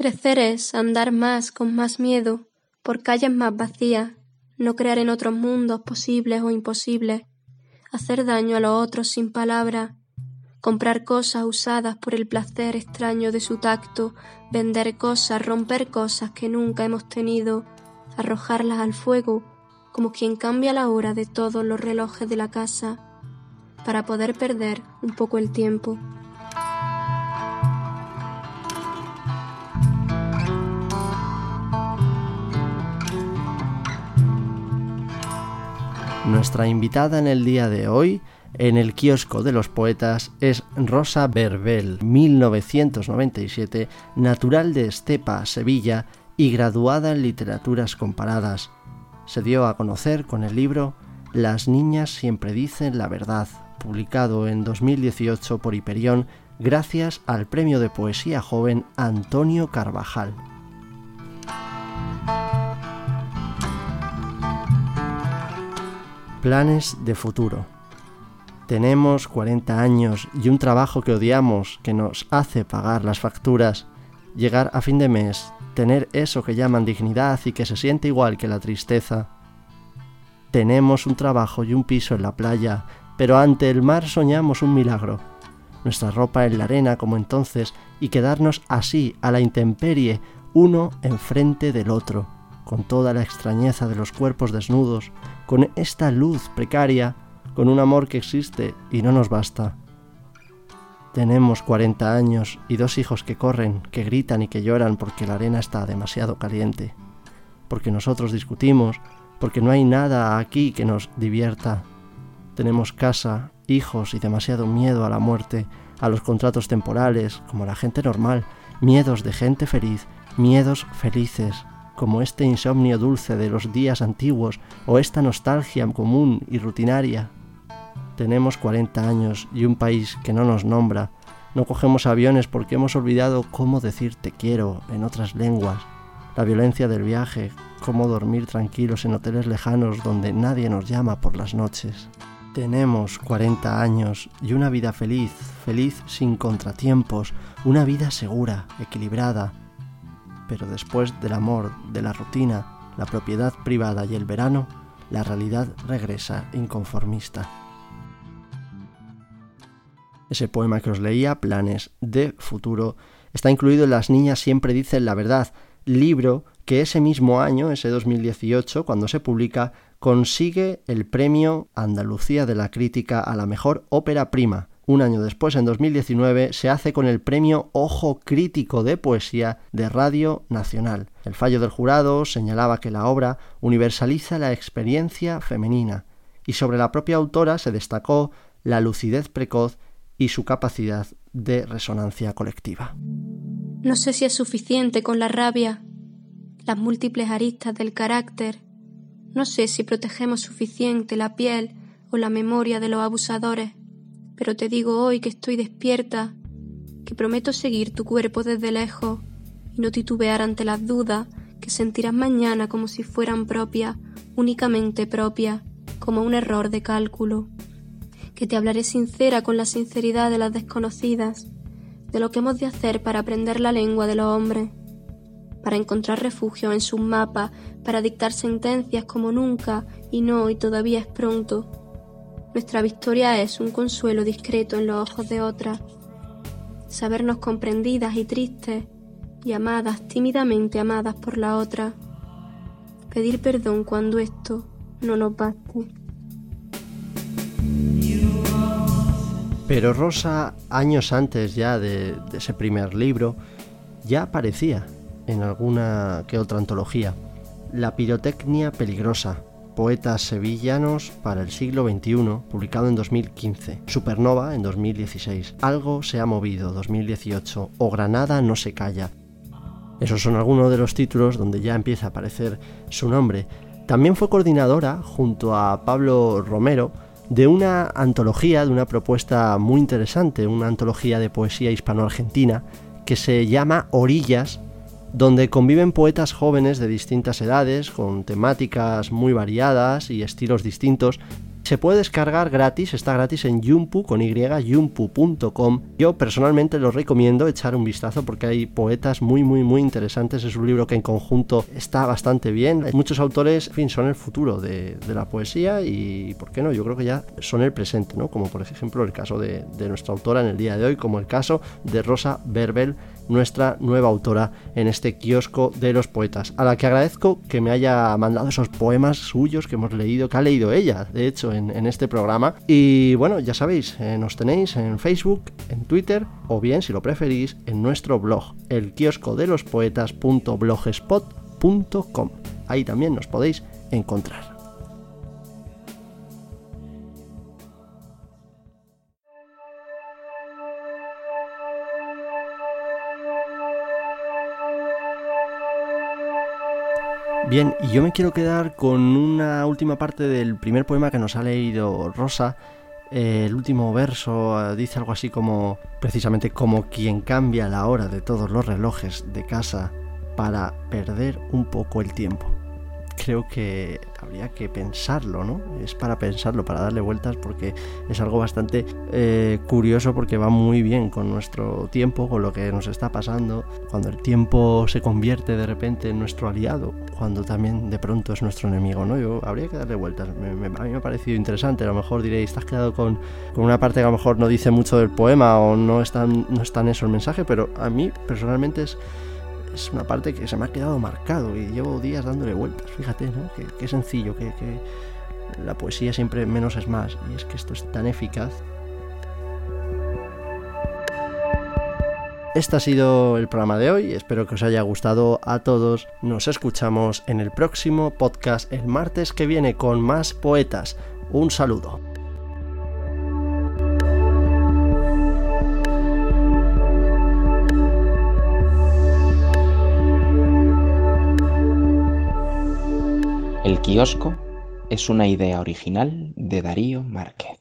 Crecer es andar más con más miedo, por calles más vacías, no crear en otros mundos posibles o imposibles, hacer daño a los otros sin palabras, comprar cosas usadas por el placer extraño de su tacto, vender cosas, romper cosas que nunca hemos tenido, arrojarlas al fuego, como quien cambia la hora de todos los relojes de la casa, para poder perder un poco el tiempo. Nuestra invitada en el día de hoy en el kiosco de los poetas es Rosa Berbel, 1997, natural de Estepa, Sevilla, y graduada en literaturas comparadas. Se dio a conocer con el libro Las niñas siempre dicen la verdad, publicado en 2018 por Hiperión gracias al premio de poesía joven Antonio Carvajal. Planes de futuro. Tenemos 40 años y un trabajo que odiamos, que nos hace pagar las facturas, llegar a fin de mes, tener eso que llaman dignidad y que se siente igual que la tristeza. Tenemos un trabajo y un piso en la playa, pero ante el mar soñamos un milagro. Nuestra ropa en la arena como entonces y quedarnos así a la intemperie, uno enfrente del otro, con toda la extrañeza de los cuerpos desnudos, con esta luz precaria, con un amor que existe y no nos basta. Tenemos 40 años y dos hijos que corren, que gritan y que lloran porque la arena está demasiado caliente, porque nosotros discutimos, porque no hay nada aquí que nos divierta. Tenemos casa, hijos y demasiado miedo a la muerte, a los contratos temporales, como la gente normal, miedos de gente feliz, miedos felices, como este insomnio dulce de los días antiguos o esta nostalgia común y rutinaria. Tenemos 40 años y un país que no nos nombra. No cogemos aviones porque hemos olvidado cómo decir te quiero en otras lenguas. La violencia del viaje, cómo dormir tranquilos en hoteles lejanos donde nadie nos llama por las noches. Tenemos 40 años y una vida feliz, feliz sin contratiempos, una vida segura, equilibrada, pero después del amor, de la rutina, la propiedad privada y el verano, la realidad regresa inconformista. Ese poema que os leía, Planes de Futuro, está incluido en Las Niñas siempre dicen la verdad, libro que ese mismo año, ese 2018, cuando se publica, consigue el premio Andalucía de la Crítica a la mejor ópera prima, un año después, en 2019, se hace con el premio Ojo Crítico de Poesía de Radio Nacional. El fallo del jurado señalaba que la obra universaliza la experiencia femenina y sobre la propia autora se destacó la lucidez precoz y su capacidad de resonancia colectiva. No sé si es suficiente con la rabia, las múltiples aristas del carácter. No sé si protegemos suficiente la piel o la memoria de los abusadores pero te digo hoy que estoy despierta, que prometo seguir tu cuerpo desde lejos y no titubear ante las dudas que sentirás mañana como si fueran propias, únicamente propias, como un error de cálculo, que te hablaré sincera con la sinceridad de las desconocidas, de lo que hemos de hacer para aprender la lengua de los hombres, para encontrar refugio en sus mapas, para dictar sentencias como nunca y no y todavía es pronto, nuestra victoria es un consuelo discreto en los ojos de otras, sabernos comprendidas y tristes y amadas, tímidamente amadas por la otra, pedir perdón cuando esto no nos baste. Pero Rosa, años antes ya de, de ese primer libro, ya aparecía en alguna que otra antología. La pirotecnia peligrosa, Poetas sevillanos para el siglo XXI, publicado en 2015. Supernova en 2016. Algo se ha movido 2018. O Granada no se calla. Esos son algunos de los títulos donde ya empieza a aparecer su nombre. También fue coordinadora, junto a Pablo Romero, de una antología, de una propuesta muy interesante, una antología de poesía hispano-argentina que se llama Orillas donde conviven poetas jóvenes de distintas edades, con temáticas muy variadas y estilos distintos. Se puede descargar gratis, está gratis en Yumpu con y, yumpu.com. Yo personalmente lo recomiendo echar un vistazo porque hay poetas muy, muy, muy interesantes. Es un libro que en conjunto está bastante bien. Muchos autores, fin, son el futuro de, la poesía y, ¿por qué no? Yo creo que ya son el presente, ¿no? Como por ejemplo el caso de, nuestra autora en el día de hoy, como el caso de Rosa Berbel nuestra nueva autora en este kiosco de los poetas, a la que agradezco que me haya mandado esos poemas suyos que hemos leído, que ha leído ella, de hecho, este programa. Y bueno, ya sabéis, eh, nos tenéis en Facebook, en Twitter o bien, si lo preferís, en nuestro blog, el kiosco de los. Ahí también nos podéis encontrar. Bien, y yo me quiero quedar con una última parte del primer poema que nos ha leído Rosa. Eh, el último verso eh, dice algo así como, precisamente como quien cambia la hora de todos los relojes de casa para perder un poco el tiempo creo que habría que pensarlo, ¿no? Es para pensarlo, para darle vueltas, porque es algo bastante eh, curioso porque va muy bien con nuestro tiempo, con lo que nos está pasando, cuando el tiempo se convierte de repente en nuestro aliado, cuando también de pronto es nuestro enemigo, ¿no? Yo habría que darle vueltas. a mí me ha parecido interesante, a lo mejor diréis, estás quedado con, con, una parte que a lo mejor no dice mucho del poema o no es tan, no es tan eso el mensaje, pero a mí personalmente es es una parte que se me ha quedado marcado y llevo días dándole vueltas. Fíjate, ¿no? Qué, sencillo, que, la poesía siempre menos es más y es que esto es tan eficaz. Este ha sido el programa de hoy, espero que os haya gustado a todos. Nos escuchamos en el próximo podcast el martes que viene con más poetas. Un saludo. Kiosco es una idea original de Darío Márquez.